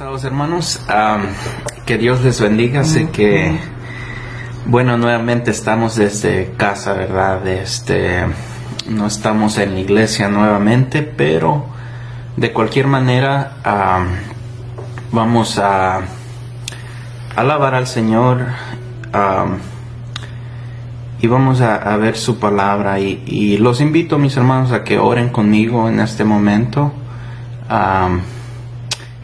pasados hermanos, que Dios les bendiga. Sé que, bueno, nuevamente estamos desde casa, ¿verdad? Este, no estamos en la iglesia nuevamente, pero de cualquier manera vamos a alabar al Señor y vamos a, ver su palabra. Y, los invito, mis hermanos, a que oren conmigo en este momento.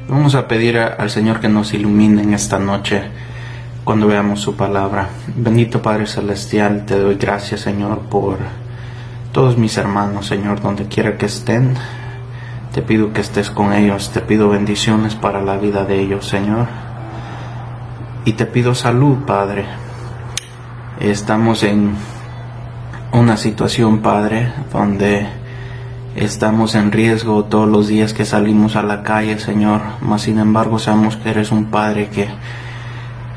Vamos a pedir al Señor que nos ilumine en esta noche cuando veamos su palabra. Bendito Padre Celestial, te doy gracias Señor por todos mis hermanos, Señor, donde quiera que estén. Te pido que estés con ellos, te pido bendiciones para la vida de ellos, Señor. Y te pido salud, Padre. Estamos en una situación, Padre, donde Estamos en riesgo todos los días que salimos a la calle, Señor, mas sin embargo sabemos que eres un Padre que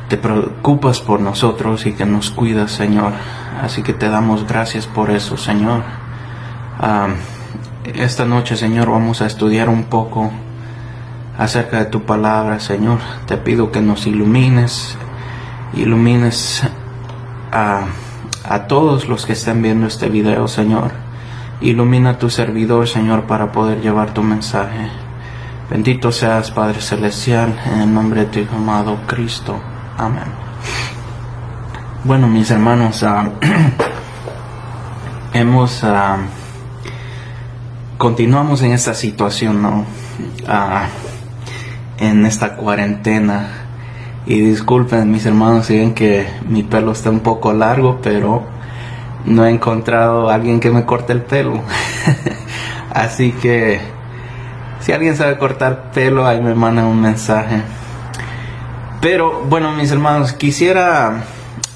te preocupas por nosotros y que nos cuidas, Señor. Así que te damos gracias por eso, Señor. esta noche, Señor, vamos a estudiar un poco acerca de tu palabra, Señor. Te pido que nos ilumines, ilumines a, a todos los que estén viendo este video, Señor Ilumina tu servidor, Señor, para poder llevar tu mensaje. Bendito seas, Padre Celestial, en el nombre de tu amado Cristo. Amén. Bueno, mis hermanos, ah, hemos... Uh, continuamos en esta situación, ¿no? Ah, en esta cuarentena. Y disculpen, mis hermanos, si que mi pelo está un poco largo, pero no he encontrado a alguien que me corte el pelo. Así que si alguien sabe cortar pelo, ahí me manda un mensaje. Pero bueno, mis hermanos, quisiera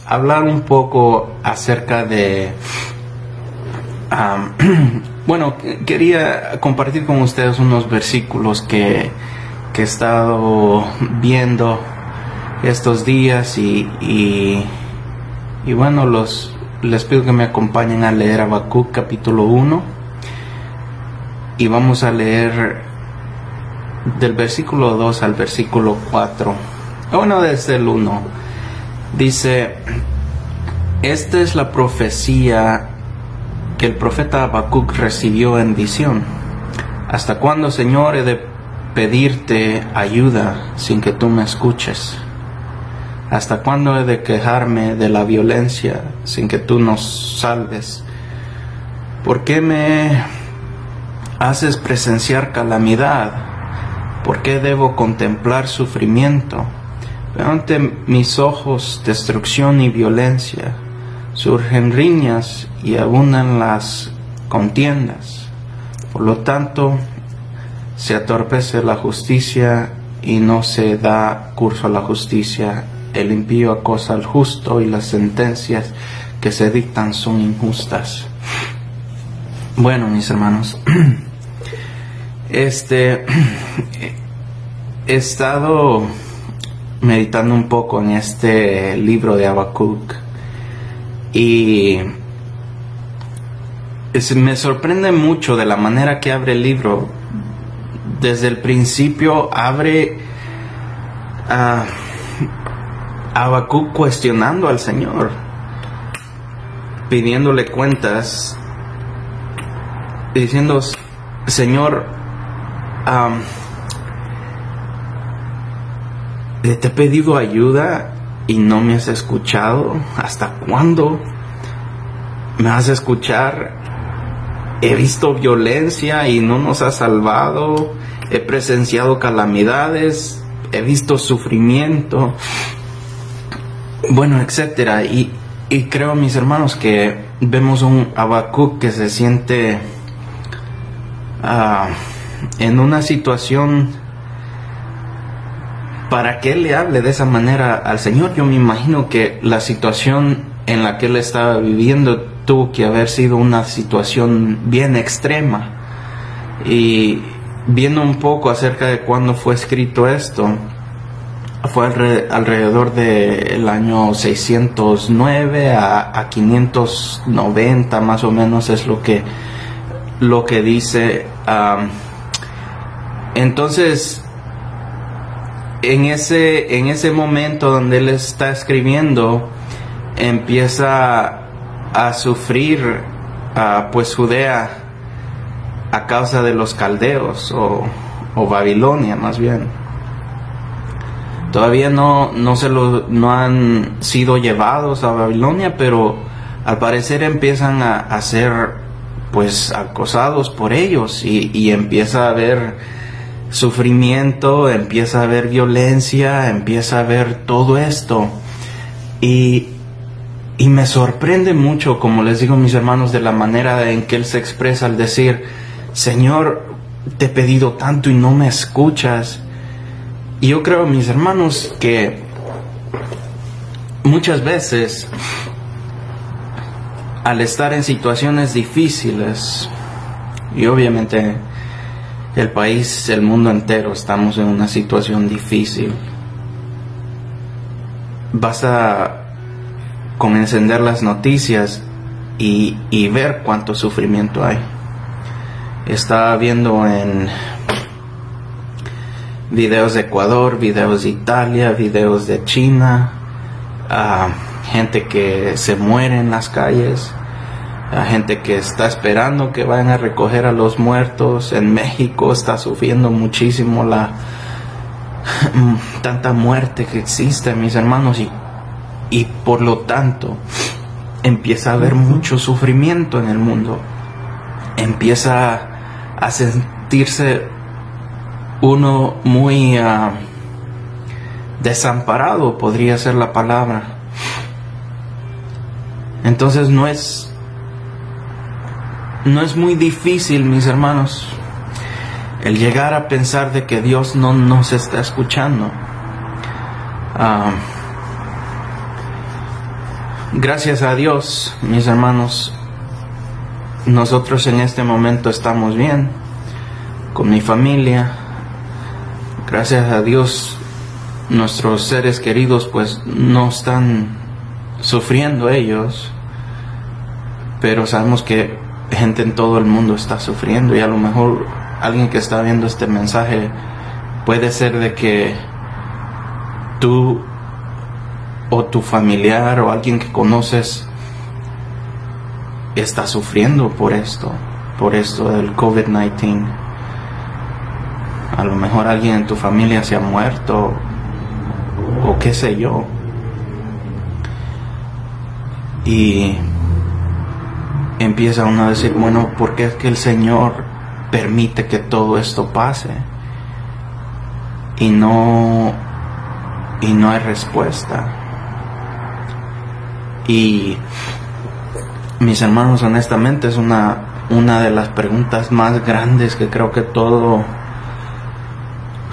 hablar un poco acerca de... bueno, quería compartir con ustedes unos versículos que, que he estado viendo estos días y, y, y bueno, los, les pido que me acompañen a leer Habacuc capítulo 1 y vamos a leer del versículo 2 al versículo 4. Bueno, desde el 1. Dice, esta es la profecía que el profeta Habacuc recibió en visión. ¿Hasta cuándo, Señor, he de pedirte ayuda sin que tú me escuches? ¿Hasta cuándo he de quejarme de la violencia sin que tú nos salves? ¿Por qué me haces presenciar calamidad? ¿Por qué debo contemplar sufrimiento? Veo ante mis ojos destrucción y violencia. Surgen riñas y abundan las contiendas. Por lo tanto, se atorpece la justicia y no se da curso a la justicia el impío acosa al justo y las sentencias que se dictan son injustas. Bueno, mis hermanos, este he estado meditando un poco en este libro de Habacuc y me sorprende mucho de la manera que abre el libro. Desde el principio abre Habacuc cuestionando al Señor, pidiéndole cuentas, diciendo, Señor, te he pedido ayuda y no me has escuchado. ¿Hasta cuándo me vas a escuchar? He visto violencia y no nos has salvado. He presenciado calamidades. He visto sufrimiento bueno, etcétera. Y, y creo, mis hermanos, que vemos un Habacuc que se siente ah, en una situación para que él le hable de esa manera al Señor. Yo me imagino que la situación en la que él estaba viviendo tuvo que haber sido una situación bien extrema. Y viendo un poco acerca de cuándo fue escrito esto, fue alrededor del año 609 a, 590 más o menos es lo que lo que dice entonces en ese, en ese momento donde él está escribiendo, empieza a sufrir pues Judea a causa de los caldeos o, o Babilonia más bien. Todavía no, no, se lo, no han sido llevados a Babilonia, pero al parecer empiezan a, a ser pues acosados por ellos y, y empieza a haber sufrimiento, empieza a haber violencia, empieza a haber todo esto. Y, y me sorprende mucho, como les digo mis hermanos, de la manera en que él se expresa al decir, Señor, te he pedido tanto y no me escuchas. Yo creo, mis hermanos, que muchas veces al estar en situaciones difíciles, y obviamente el país, el mundo entero, estamos en una situación difícil, basta con encender las noticias y, y ver cuánto sufrimiento hay. Estaba viendo en videos de Ecuador, videos de Italia, videos de China, gente que se muere en las calles, a gente que está esperando que vayan a recoger a los muertos. En México está sufriendo muchísimo la tanta muerte que existe, mis hermanos, y, y por lo tanto empieza a haber mucho sufrimiento en el mundo. Empieza a sentirse uno muy ah, desamparado, podría ser la palabra. Entonces no es no es muy difícil, mis hermanos, el llegar a pensar de que Dios no nos está escuchando. Ah, gracias a Dios, mis hermanos, nosotros en este momento estamos bien con mi familia, gracias a Dios nuestros seres queridos pues no están sufriendo ellos, pero sabemos que gente en todo el mundo está sufriendo y a lo mejor alguien que está viendo este mensaje puede ser de que tú o tu familiar o alguien que conoces está sufriendo por esto, por esto del COVID-19 a lo mejor alguien en tu familia se ha muerto o qué sé yo. Y empieza uno a decir, bueno, ¿por qué es que el Señor permite que todo esto pase? Y no y no hay respuesta. Y mis hermanos, honestamente es una una de las preguntas más grandes que creo que todo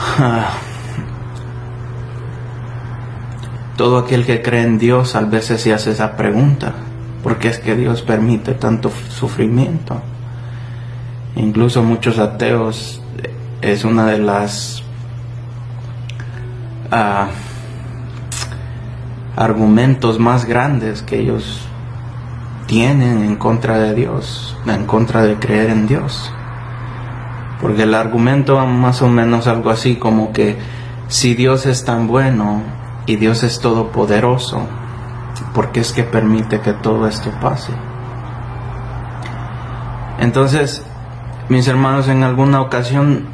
todo aquel que cree en Dios a veces se hace esa pregunta, ¿por qué es que Dios permite tanto sufrimiento? Incluso muchos ateos es una de las ah, argumentos más grandes que ellos tienen en contra de Dios, en contra de creer en Dios. Porque el argumento más o menos algo así como que si Dios es tan bueno y Dios es todopoderoso, ¿por qué es que permite que todo esto pase? Entonces, mis hermanos, en alguna ocasión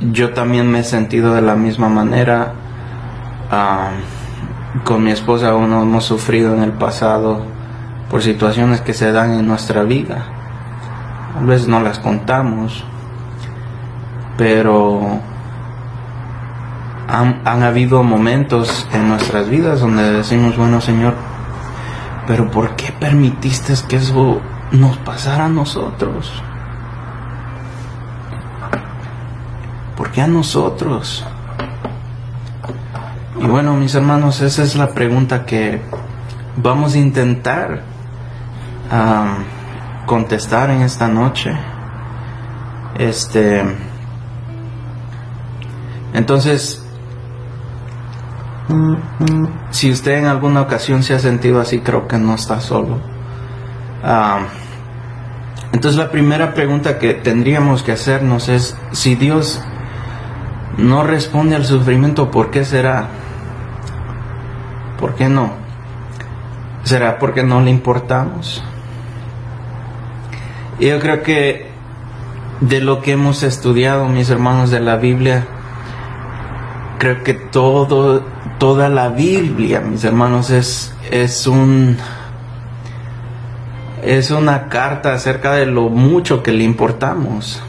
yo también me he sentido de la misma manera. Ah, con mi esposa aún hemos sufrido en el pasado por situaciones que se dan en nuestra vida. A veces no las contamos, pero han, habido momentos en nuestras vidas donde decimos, bueno Señor, pero ¿por qué permitiste que eso nos pasara a nosotros? ¿Por qué a nosotros? Y bueno, mis hermanos, esa es la pregunta que vamos a intentar contestar en esta noche. Este entonces, si usted en alguna ocasión se ha sentido así, creo que no está solo. Ah, entonces la primera pregunta que tendríamos que hacernos es si Dios no responde al sufrimiento, ¿por qué será? ¿Por qué no? ¿Será porque no le importamos? Yo creo que de lo que hemos estudiado, mis hermanos de la Biblia, creo que todo, toda la Biblia, mis hermanos, es, es un es una carta acerca de lo mucho que le importamos.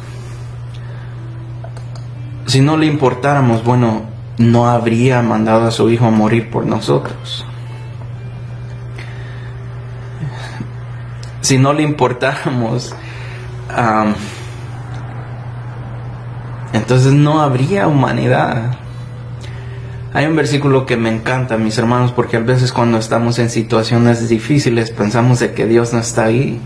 Si no le importáramos, bueno, no habría mandado a su hijo a morir por nosotros. Si no le importáramos, entonces no habría humanidad. Hay un versículo que me encanta, mis hermanos, porque a veces cuando estamos en situaciones difíciles pensamos de que Dios no está ahí.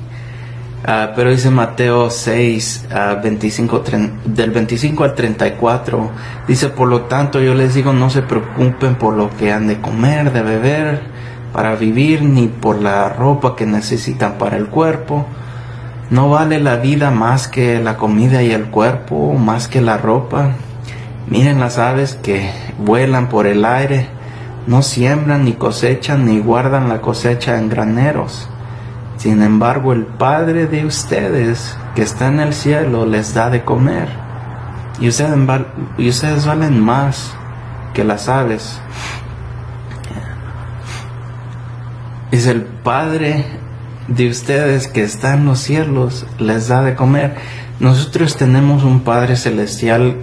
Ah, pero dice Mateo 6, 25, ah, del 25 al 34, dice, por lo tanto yo les digo, no se preocupen por lo que han de comer, de beber, para vivir, ni por la ropa que necesitan para el cuerpo. No vale la vida más que la comida y el cuerpo, más que la ropa. Miren las aves que vuelan por el aire, no siembran ni cosechan ni guardan la cosecha en graneros. Sin embargo, el Padre de ustedes que está en el cielo les da de comer. Y ustedes, ustedes valen más que las aves. Es el Padre de ustedes que está en los cielos les da de comer. Nosotros tenemos un Padre celestial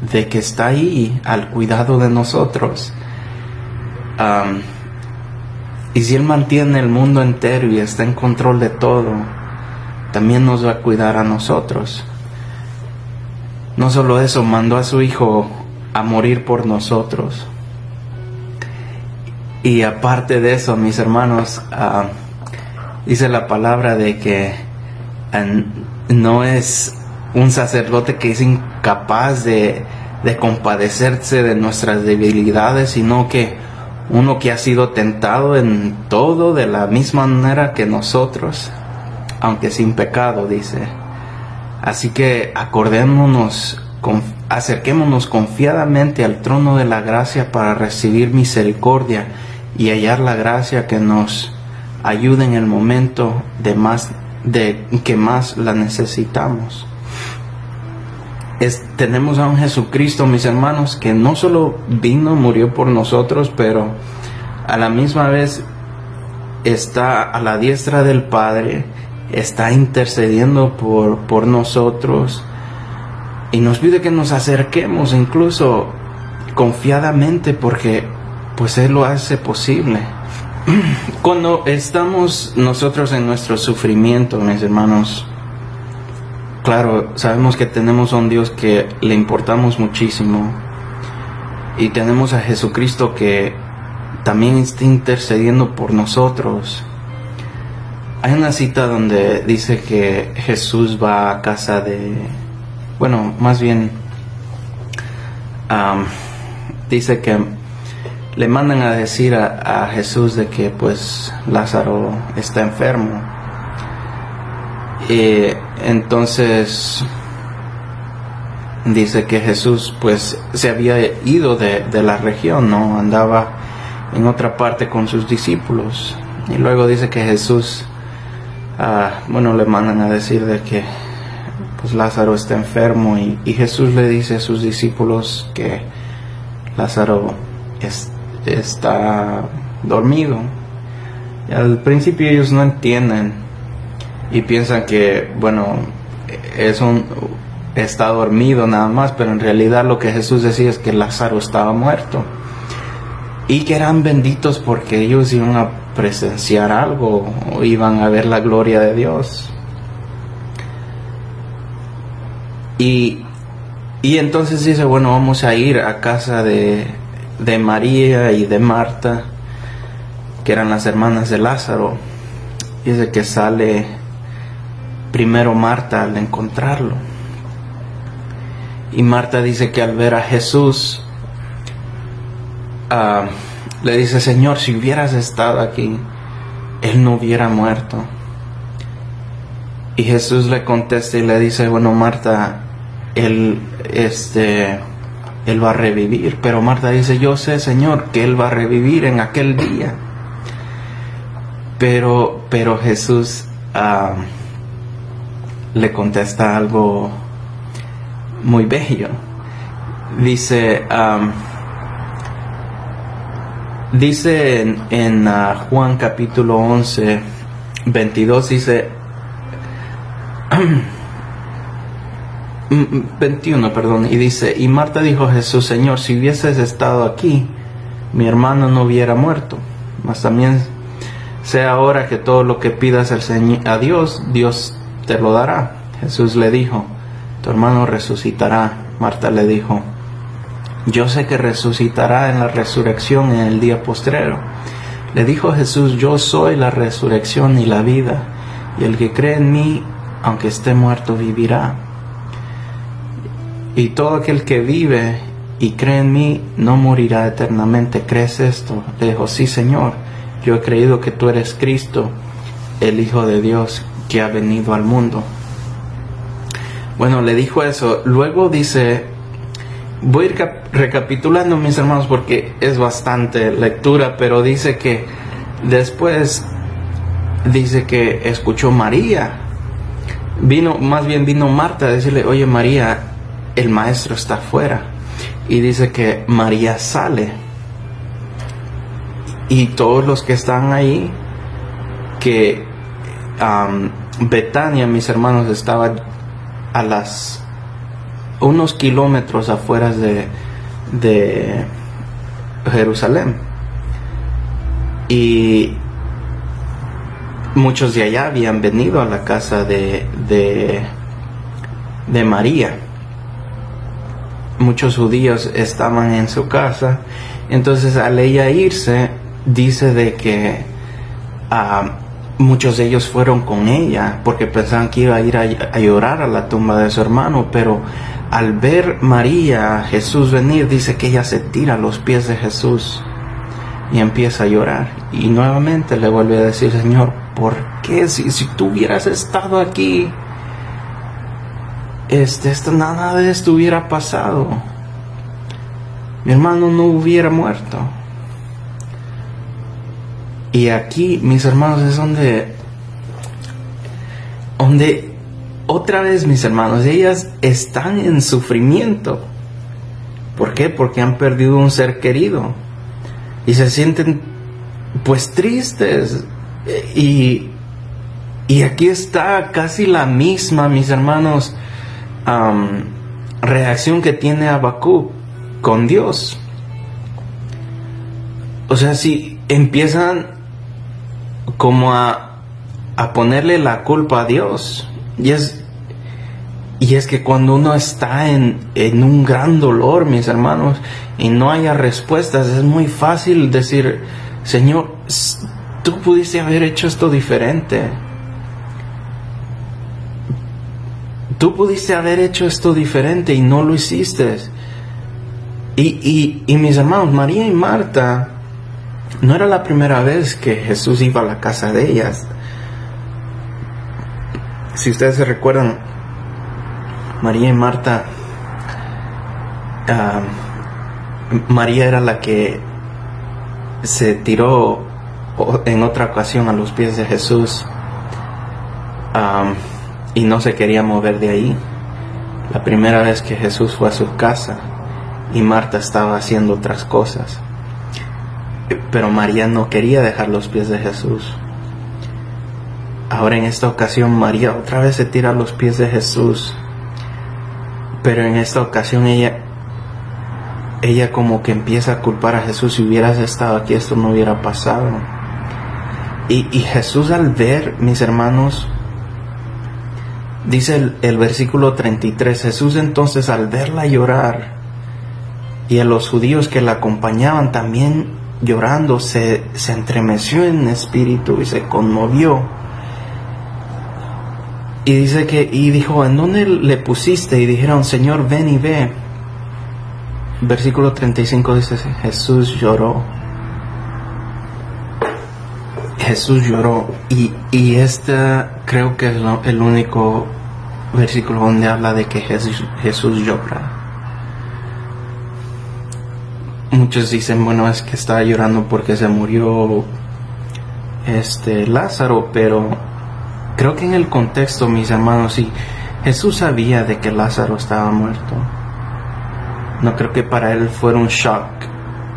de que está ahí al cuidado de nosotros. y si Él mantiene el mundo entero y está en control de todo, también nos va a cuidar a nosotros. No solo eso, mandó a su Hijo a morir por nosotros. Y aparte de eso, mis hermanos, dice la palabra de que no es un sacerdote que es incapaz de, compadecerse de nuestras debilidades, sino que uno que ha sido tentado en todo de la misma manera que nosotros, aunque sin pecado, dice. Así que acordémonos, acerquémonos confiadamente al trono de la gracia para recibir misericordia y hallar la gracia que nos ayude en el momento de más de que más la necesitamos tenemos a un Jesucristo, mis hermanos, que no solo vino, murió por nosotros, pero a la misma vez está a la diestra del Padre, está intercediendo por, por nosotros y nos pide que nos acerquemos incluso confiadamente porque pues Él lo hace posible. Cuando estamos nosotros en nuestro sufrimiento, mis hermanos, claro, sabemos que tenemos a un Dios que le importamos muchísimo y tenemos a Jesucristo que también está intercediendo por nosotros. Hay una cita donde dice que Jesús va a casa de, bueno, más bien dice que le mandan a decir a, Jesús de que pues Lázaro está enfermo y entonces dice que Jesús pues se había ido de, la región, ¿no? Andaba en otra parte con sus discípulos. Y luego dice que Jesús, ah, bueno, le mandan a decir de que pues Lázaro está enfermo y, Jesús le dice a sus discípulos que Lázaro está dormido. Y al principio ellos no entienden y piensan que, bueno, es un, está dormido nada más, pero en realidad lo que Jesús decía es que Lázaro estaba muerto y que eran benditos porque ellos iban a presenciar algo o iban a ver la gloria de Dios. Y, y entonces dice, bueno, vamos a ir a casa de, de María y de Marta, que eran las hermanas de Lázaro. Dice que sale primero Marta al encontrarlo. Y Marta dice que al ver a Jesús, ah, le dice, Señor, si hubieras estado aquí, Él no hubiera muerto. Y Jesús le contesta y le dice, bueno, Marta, Él, este, Él va a revivir. Pero Marta dice, yo sé, Señor, que Él va a revivir en aquel día. Pero, pero Jesús ah, le contesta algo muy bello. Dice, dice en, ah, Juan capítulo 11, 22, dice, 21, perdón, y dice, y Marta dijo a Jesús, Señor, si hubieses estado aquí, mi hermano no hubiera muerto, mas también sea ahora que todo lo que pidas a Dios, Dios te lo dará. Jesús le dijo, tu hermano resucitará. Marta le dijo, yo sé que resucitará en la resurrección en el día postrero. Le dijo Jesús, yo soy la resurrección y la vida, y el que cree en mí, aunque esté muerto, vivirá. Y todo aquel que vive y cree en mí, no morirá eternamente. ¿Crees esto? Le dijo, sí, Señor, yo he creído que tú eres Cristo, el Hijo de Dios, que ha venido al mundo. Bueno, le dijo eso. Luego dice, voy a ir recapitulando mis hermanos porque es bastante lectura, pero dice que después dice que escuchó María. Vino, más bien vino Marta a decirle, oye María, el maestro está afuera. Y dice que María sale. Y todos los que están ahí, que Betania, mis hermanos, estaba a las unos kilómetros afuera de, Jerusalén. Y muchos de allá habían venido a la casa de, María. Muchos judíos estaban en su casa. Entonces al ella irse, dice de que ah, muchos de ellos fueron con ella porque pensaban que iba a ir a, llorar a la tumba de su hermano, pero al ver María, Jesús venir, dice que ella se tira a los pies de Jesús y empieza a llorar. Y nuevamente le vuelve a decir, Señor, ¿por qué si, si tú hubieras estado aquí, este, esto, nada de esto hubiera pasado? Mi hermano no hubiera muerto. Y aquí, mis hermanos, es donde, donde otra vez, mis hermanos, ellas están en sufrimiento. ¿Por qué? Porque han perdido un ser querido y se sienten pues tristes. Y, y aquí está casi la misma, mis hermanos, reacción que tiene Abacú con Dios. O sea, si empiezan como a, a ponerle la culpa a Dios. Y es, y es que cuando uno está en, en un gran dolor, mis hermanos, y no haya respuestas, es muy fácil decir, Señor, tú pudiste haber hecho esto diferente. Tú pudiste haber hecho esto diferente y no lo hiciste. Y, y, y mis hermanos, María y Marta, no era la primera vez que Jesús iba a la casa de ellas. Si ustedes se recuerdan, María y Marta, ah, María era la que se tiró en otra ocasión a los pies de Jesús ah, y no se quería mover de ahí. La primera vez que Jesús fue a su casa y Marta estaba haciendo otras cosas. Pero María no quería dejar los pies de Jesús. Ahora en esta ocasión María otra vez se tira a los pies de Jesús. Pero en esta ocasión ella ella como que empieza a culpar a Jesús. Si hubieras estado aquí esto no hubiera pasado. Y, Jesús al ver, mis hermanos, dice el, el versículo 33, Jesús entonces al verla llorar y a los judíos que la acompañaban también llorando, se, se entremeció en espíritu y se conmovió. Y dice que, y dijo, ¿en dónde le pusiste? Y dijeron, Señor, ven y ve. Versículo 35 dice, Jesús lloró. Jesús lloró. Y, y este creo que es el único versículo donde habla de que Jesús, Jesús llora. Muchos dicen, bueno, es que estaba llorando porque se murió este Lázaro, pero creo que en el contexto, mis hermanos, sí, Jesús sabía de que Lázaro estaba muerto. No creo que para él fuera un shock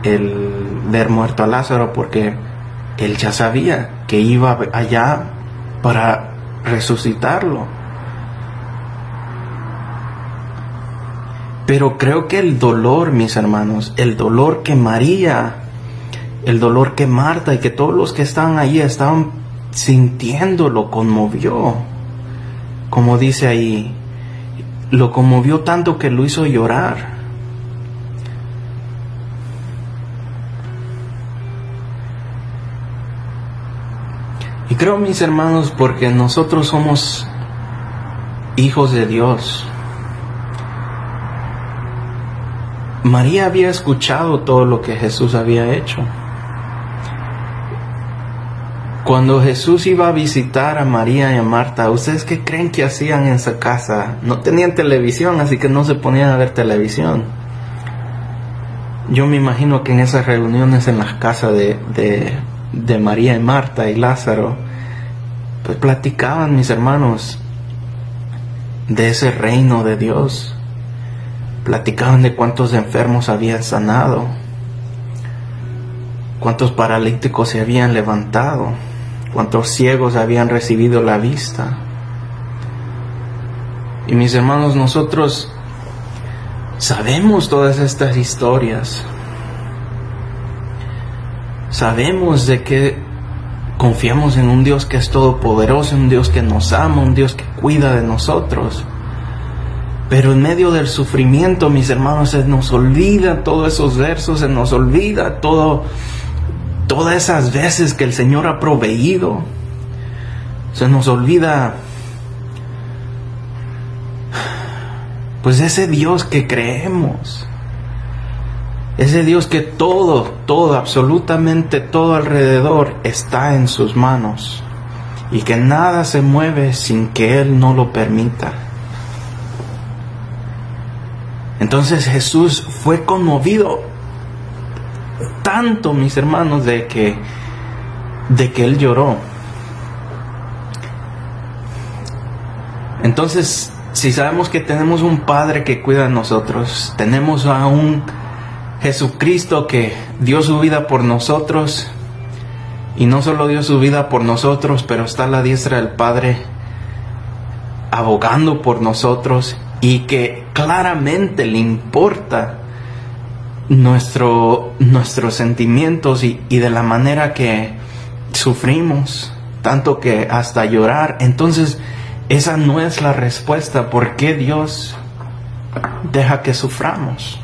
el ver muerto a Lázaro porque él ya sabía que iba allá para resucitarlo. Pero creo que el dolor, mis hermanos, el dolor que María, el dolor que Marta y que todos los que estaban allí estaban sintiendo, lo conmovió. Como dice ahí, lo conmovió tanto que lo hizo llorar. Y creo, mis hermanos, porque nosotros somos hijos de Dios. María había escuchado todo lo que Jesús había hecho. Cuando Jesús iba a visitar a María y a Marta, ¿ustedes qué creen que hacían en esa casa? No tenían televisión, así que no se ponían a ver televisión. Yo me imagino que en esas reuniones en las casas de, de, de María y Marta y Lázaro, pues platicaban mis hermanos de ese reino de Dios. Platicaban de cuántos enfermos habían sanado, cuántos paralíticos se habían levantado, cuántos ciegos habían recibido la vista. Y mis hermanos, nosotros sabemos todas estas historias. Sabemos de que confiamos en un Dios que es todopoderoso, un Dios que nos ama, un Dios que cuida de nosotros. Pero en medio del sufrimiento, mis hermanos, se nos olvida todos esos versos, se nos olvida todo, todas esas veces que el Señor ha proveído. Se nos olvida, pues ese Dios que creemos. Ese Dios que todo, todo, absolutamente todo alrededor está en sus manos y que nada se mueve sin que Él no lo permita. Entonces Jesús fue conmovido tanto, mis hermanos, de que de que él lloró. Entonces, si sabemos que tenemos un Padre que cuida de nosotros, tenemos a un Jesucristo que dio su vida por nosotros, y no solo dio su vida por nosotros, pero está a la diestra del Padre abogando por nosotros y que claramente le importa nuestro, nuestros sentimientos y, y de la manera que sufrimos, tanto que hasta llorar. Entonces, esa no es la respuesta. ¿Por qué Dios deja que suframos?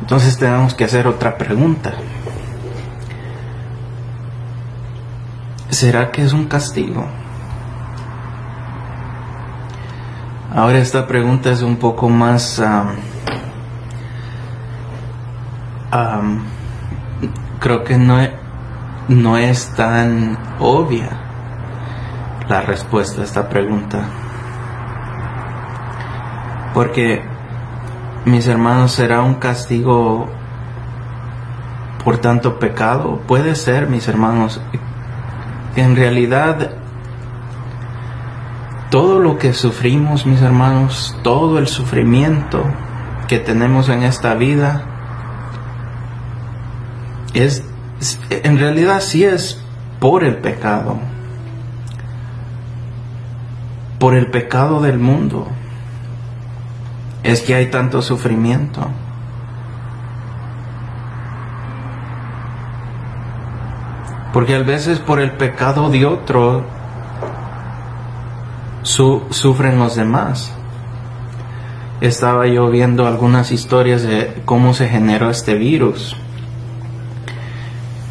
Entonces tenemos que hacer otra pregunta. ¿Será que es un castigo? Ahora esta pregunta es un poco más... creo que no, no es tan obvia la respuesta a esta pregunta. Porque, mis hermanos, ¿será un castigo por tanto pecado? Puede ser, mis hermanos. En realidad todo lo que sufrimos, mis hermanos, todo el sufrimiento que tenemos en esta vida, es, en realidad sí es por el pecado, por el pecado del mundo. Es que hay tanto sufrimiento. Porque a veces por el pecado de otro sufren los demás. Estaba yo viendo algunas historias de cómo se generó este virus.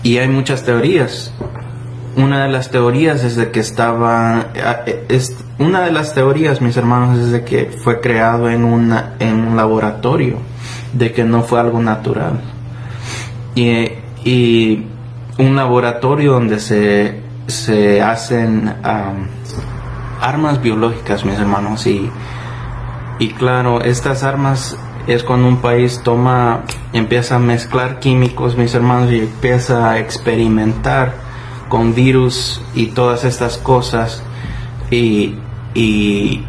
Y hay muchas teorías. Una de las teorías es de que estaba... Es, una de las teorías, mis hermanos, es de que fue creado en, una, en un laboratorio. De que no fue algo natural. Y, y un laboratorio donde se, se hacen armas biológicas, mis hermanos, y, y claro, estas armas es cuando un país toma, empieza a mezclar químicos, mis hermanos, y empieza a experimentar con virus y todas estas cosas y, y,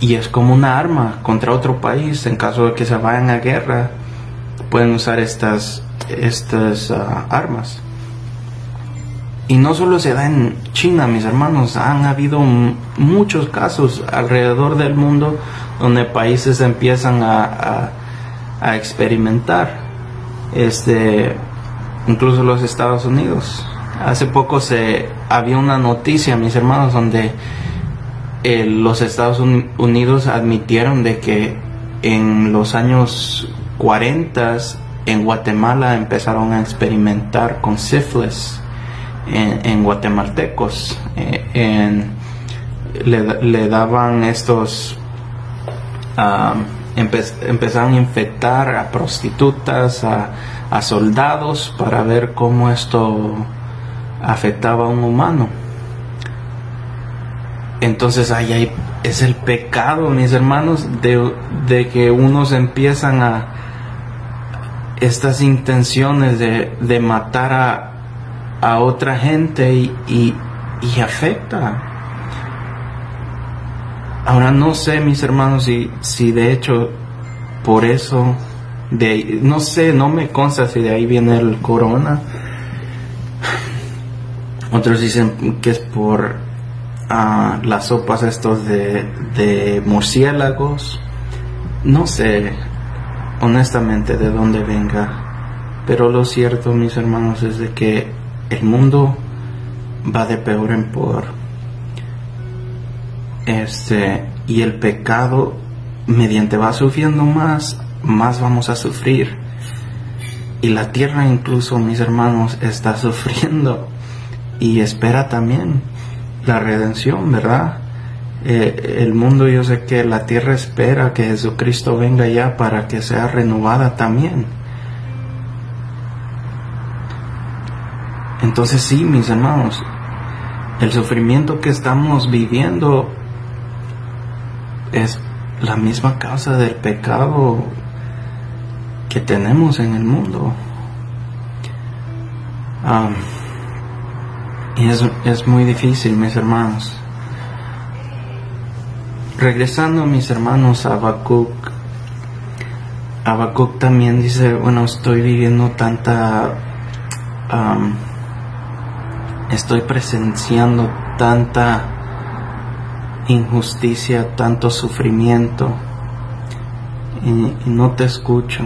es como una arma contra otro país. En caso de que se vayan a guerra pueden usar estas estas ah, armas y no solo se da en China mis hermanos han habido muchos casos alrededor del mundo donde países empiezan a, a, experimentar este incluso los Estados Unidos. Hace poco se había una noticia mis hermanos donde eh, los Estados Unidos admitieron de que en los años 40 en Guatemala empezaron a experimentar con sífilis en, guatemaltecos. Eh, le, daban estos, empezaron a infectar a prostitutas, a, soldados para ver cómo esto afectaba a un humano. Entonces ahí es el pecado, mis hermanos, de, que unos empiezan a estas intenciones de, matar a, a, otra gente y, y, afecta. Ahora no sé, mis hermanos, si, si de hecho por eso, de, no sé, no me consta si de ahí viene el corona. Otros dicen que es por las sopas estos de, de murciélagos. No sé honestamente de dónde venga, pero lo cierto, mis hermanos, es de que el mundo va de peor en peor. Este, y el pecado, mediante va sufriendo más, más vamos a sufrir. Y la tierra incluso, mis hermanos, está sufriendo y espera también la redención, ¿verdad? Eh, el mundo, yo sé que la tierra espera que Jesucristo venga ya para que sea renovada también. Entonces sí, mis hermanos, el sufrimiento que estamos viviendo es la misma causa del pecado que tenemos en el mundo. Y es, muy difícil, mis hermanos. Regresando, mis hermanos, a Habacuc, Habacuc también dice, bueno, estoy viviendo tanta... estoy presenciando tanta injusticia, tanto sufrimiento y no te escucho.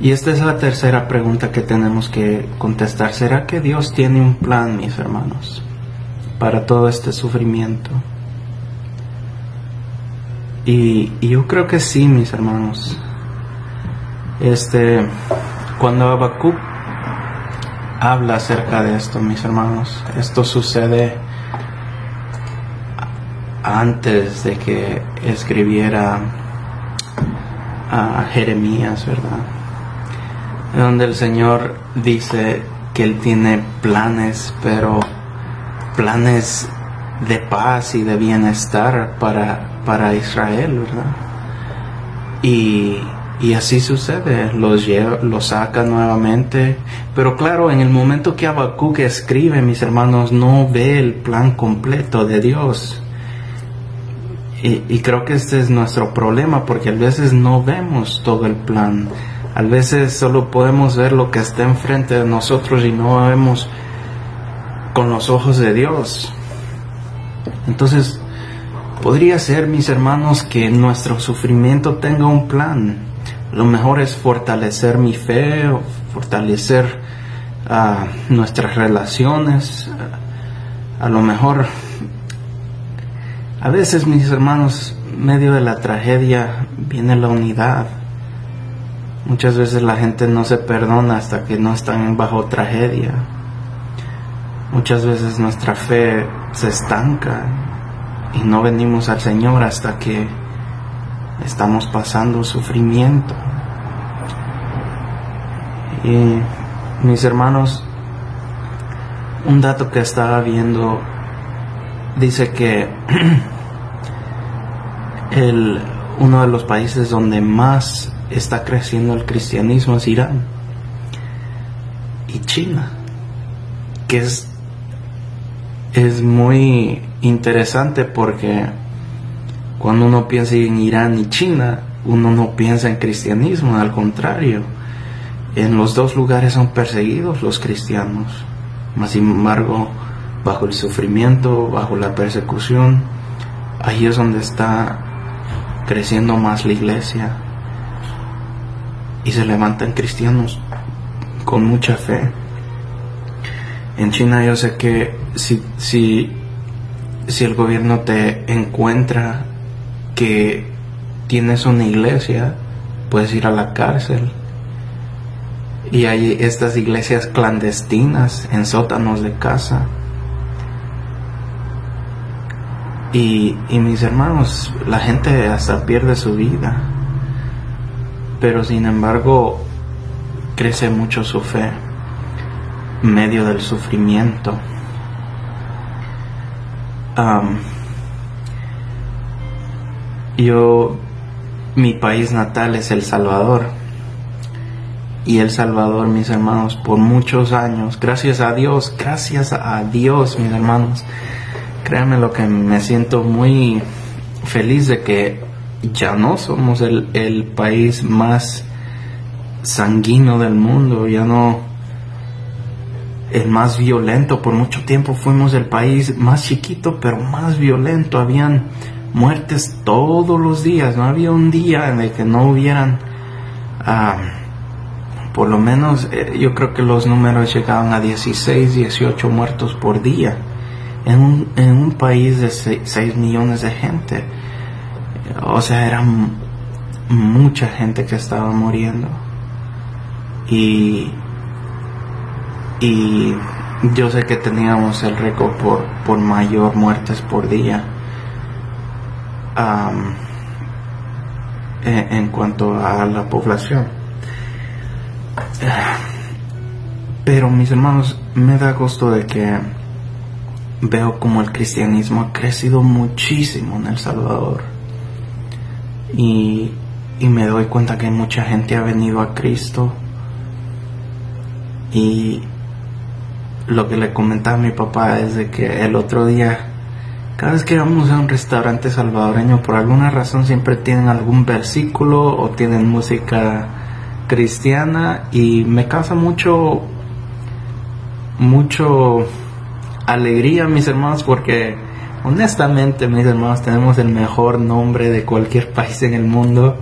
Y esta es la tercera pregunta que tenemos que contestar. ¿Será que Dios tiene un plan, mis hermanos, para todo este sufrimiento? Y, yo creo que sí, mis hermanos. Este, cuando Habacuc habla acerca de esto, mis hermanos, esto sucede antes de que escribiera a Jeremías, ¿verdad? donde el Señor dice que Él tiene planes, pero planes de paz y de bienestar para, para Israel, ¿verdad? Y, y así sucede, los, los saca nuevamente. Pero claro, en el momento que Habacuc escribe, mis hermanos, no ve el plan completo de Dios. Y, y creo que este es nuestro problema, porque a veces no vemos todo el plan a veces solo podemos ver lo que está enfrente de nosotros y no vemos con los ojos de Dios. Entonces, podría ser, mis hermanos, que nuestro sufrimiento tenga un plan. Lo mejor es fortalecer mi fe, fortalecer ah, nuestras relaciones. A lo mejor, a veces, mis hermanos, medio de la tragedia viene la unidad. Muchas veces la gente no se perdona hasta que no están bajo tragedia. Muchas veces nuestra fe se estanca y no venimos al Señor hasta que estamos pasando sufrimiento. Y mis hermanos, un dato que estaba viendo dice que el uno de los países donde más está creciendo el cristianismo es Irán y China, que es, es muy interesante porque cuando uno piensa en Irán y China, uno no piensa en cristianismo, al contrario. En los dos lugares son perseguidos los cristianos. Mas, sin embargo, bajo el sufrimiento, bajo la persecución, ahí es donde está creciendo más la iglesia. Y se levantan cristianos con mucha fe. En China yo sé que si, si, si el gobierno te encuentra que tienes una iglesia, puedes ir a la cárcel. Y hay estas iglesias clandestinas en sótanos de casa. Y, y, mis hermanos, la gente hasta pierde su vida. Pero sin embargo, crece mucho su fe en medio del sufrimiento. Yo mi país natal es El Salvador. Y El Salvador, mis hermanos, por muchos años, gracias a Dios, gracias a Dios, mis hermanos, créanme lo que me siento muy feliz de que ya no somos el, el país más sanguíneo del mundo, ya no el más violento. Por mucho tiempo fuimos el país más chiquito, pero más violento. Habían muertes todos los días, no había un día en el que no hubieran, ah, por lo menos eh, yo creo que los números llegaban a 16, 18 muertos por día en un, en un país de 6, millones de gente. O sea, era mucha gente que estaba muriendo. Y, y yo sé que teníamos el récord por, por mayor muertes por día en, cuanto a la población. Pero mis hermanos, me da gusto de que veo como el cristianismo ha crecido muchísimo en El Salvador. Y, y me doy cuenta que mucha gente ha venido a Cristo. Y lo que le comentaba a mi papá es de que el otro día cada vez que vamos a un restaurante salvadoreño, por alguna razón siempre tienen algún versículo o tienen música cristiana y me causa mucho, mucho alegría, mis hermanos, porque honestamente, mis hermanos, tenemos el mejor nombre de cualquier país en el mundo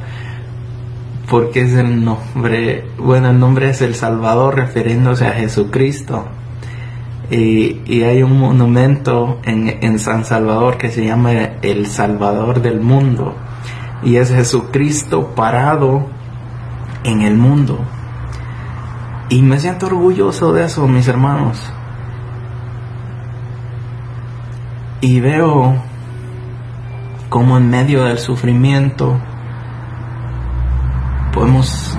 porque es el nombre, bueno, el nombre es El Salvador refiriéndose a Jesucristo. Y, hay un monumento en, San Salvador que se llama el Salvador del mundo. Y es Jesucristo parado en el mundo. Y me siento orgulloso de eso, mis hermanos. Y veo como en medio del sufrimiento podemos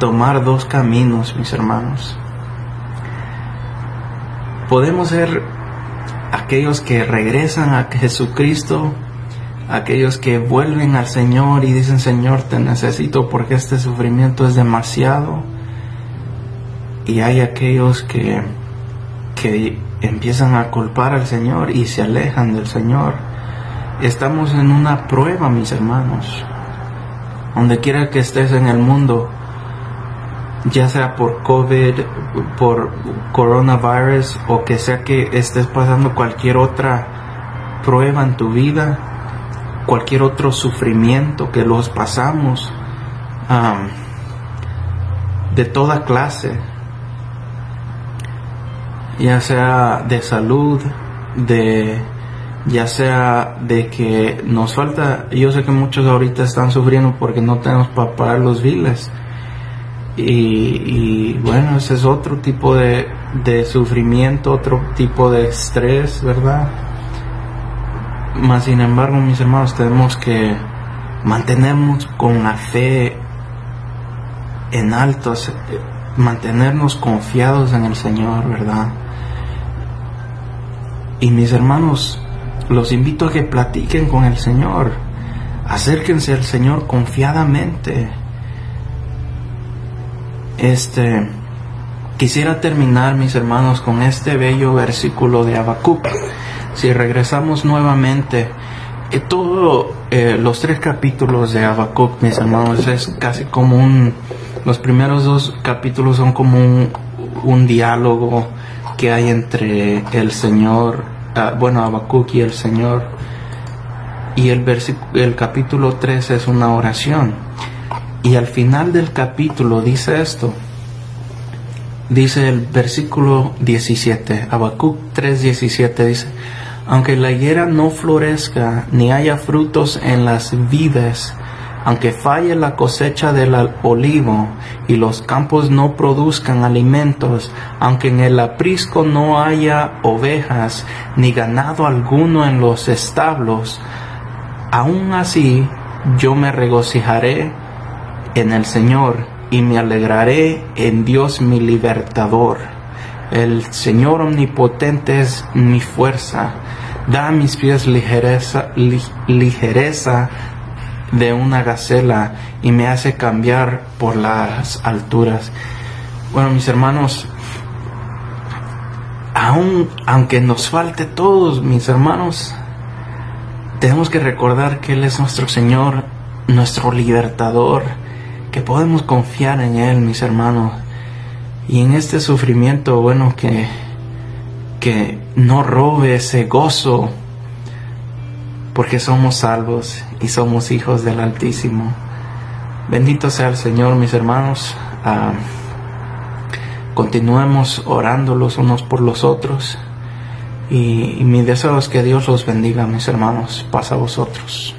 tomar dos caminos, mis hermanos podemos ser aquellos que regresan a Jesucristo, aquellos que vuelven al Señor y dicen, Señor, te necesito porque este sufrimiento es demasiado. Y hay aquellos que, que empiezan a culpar al Señor y se alejan del Señor. Estamos en una prueba, mis hermanos. Donde quiera que estés en el mundo, ya sea por COVID, por coronavirus o que sea que estés pasando cualquier otra prueba en tu vida, cualquier otro sufrimiento que los pasamos, de toda clase, ya sea de salud, de ya sea de que nos falta, yo sé que muchos ahorita están sufriendo porque no tenemos para pagar los biles y, bueno, ese es otro tipo de, sufrimiento, otro tipo de estrés, ¿verdad? Mas sin embargo, mis hermanos, tenemos que mantenernos con la fe en alto, mantenernos confiados en el Señor, ¿verdad? Y mis hermanos, los invito a que platiquen con el Señor acérquense al Señor confiadamente. Este, quisiera terminar, mis hermanos, con este bello versículo de Habacuc. Si regresamos nuevamente, eh, todos eh, los tres capítulos de Habacuc, mis hermanos, es casi como un, los primeros dos capítulos son como un, diálogo que hay entre el Señor, ah, bueno, Habacuc y el Señor. Y el, el capítulo 3 es una oración. Y al final del capítulo dice esto. Dice el versículo 17, Habacuc 3:17 dice, aunque la higuera no florezca ni haya frutos en las vides, aunque falle la cosecha del olivo y los campos no produzcan alimentos, aunque en el aprisco no haya ovejas ni ganado alguno en los establos, aún así yo me regocijaré en el Señor y me alegraré en Dios mi libertador. El Señor omnipotente es mi fuerza. Da a mis pies ligereza, de una gacela y me hace cambiar por las alturas. Bueno, mis hermanos, aun aunque nos falte todos, mis hermanos, tenemos que recordar que Él es nuestro Señor, nuestro libertador, que podemos confiar en Él, mis hermanos. Y en este sufrimiento, bueno, que, que no robe ese gozo porque somos salvos y somos hijos del Altísimo. Bendito sea el Señor, mis hermanos. Ah, continuemos orando los unos por los otros. Y, y mi deseo es que Dios los bendiga, mis hermanos. Pasa a vosotros.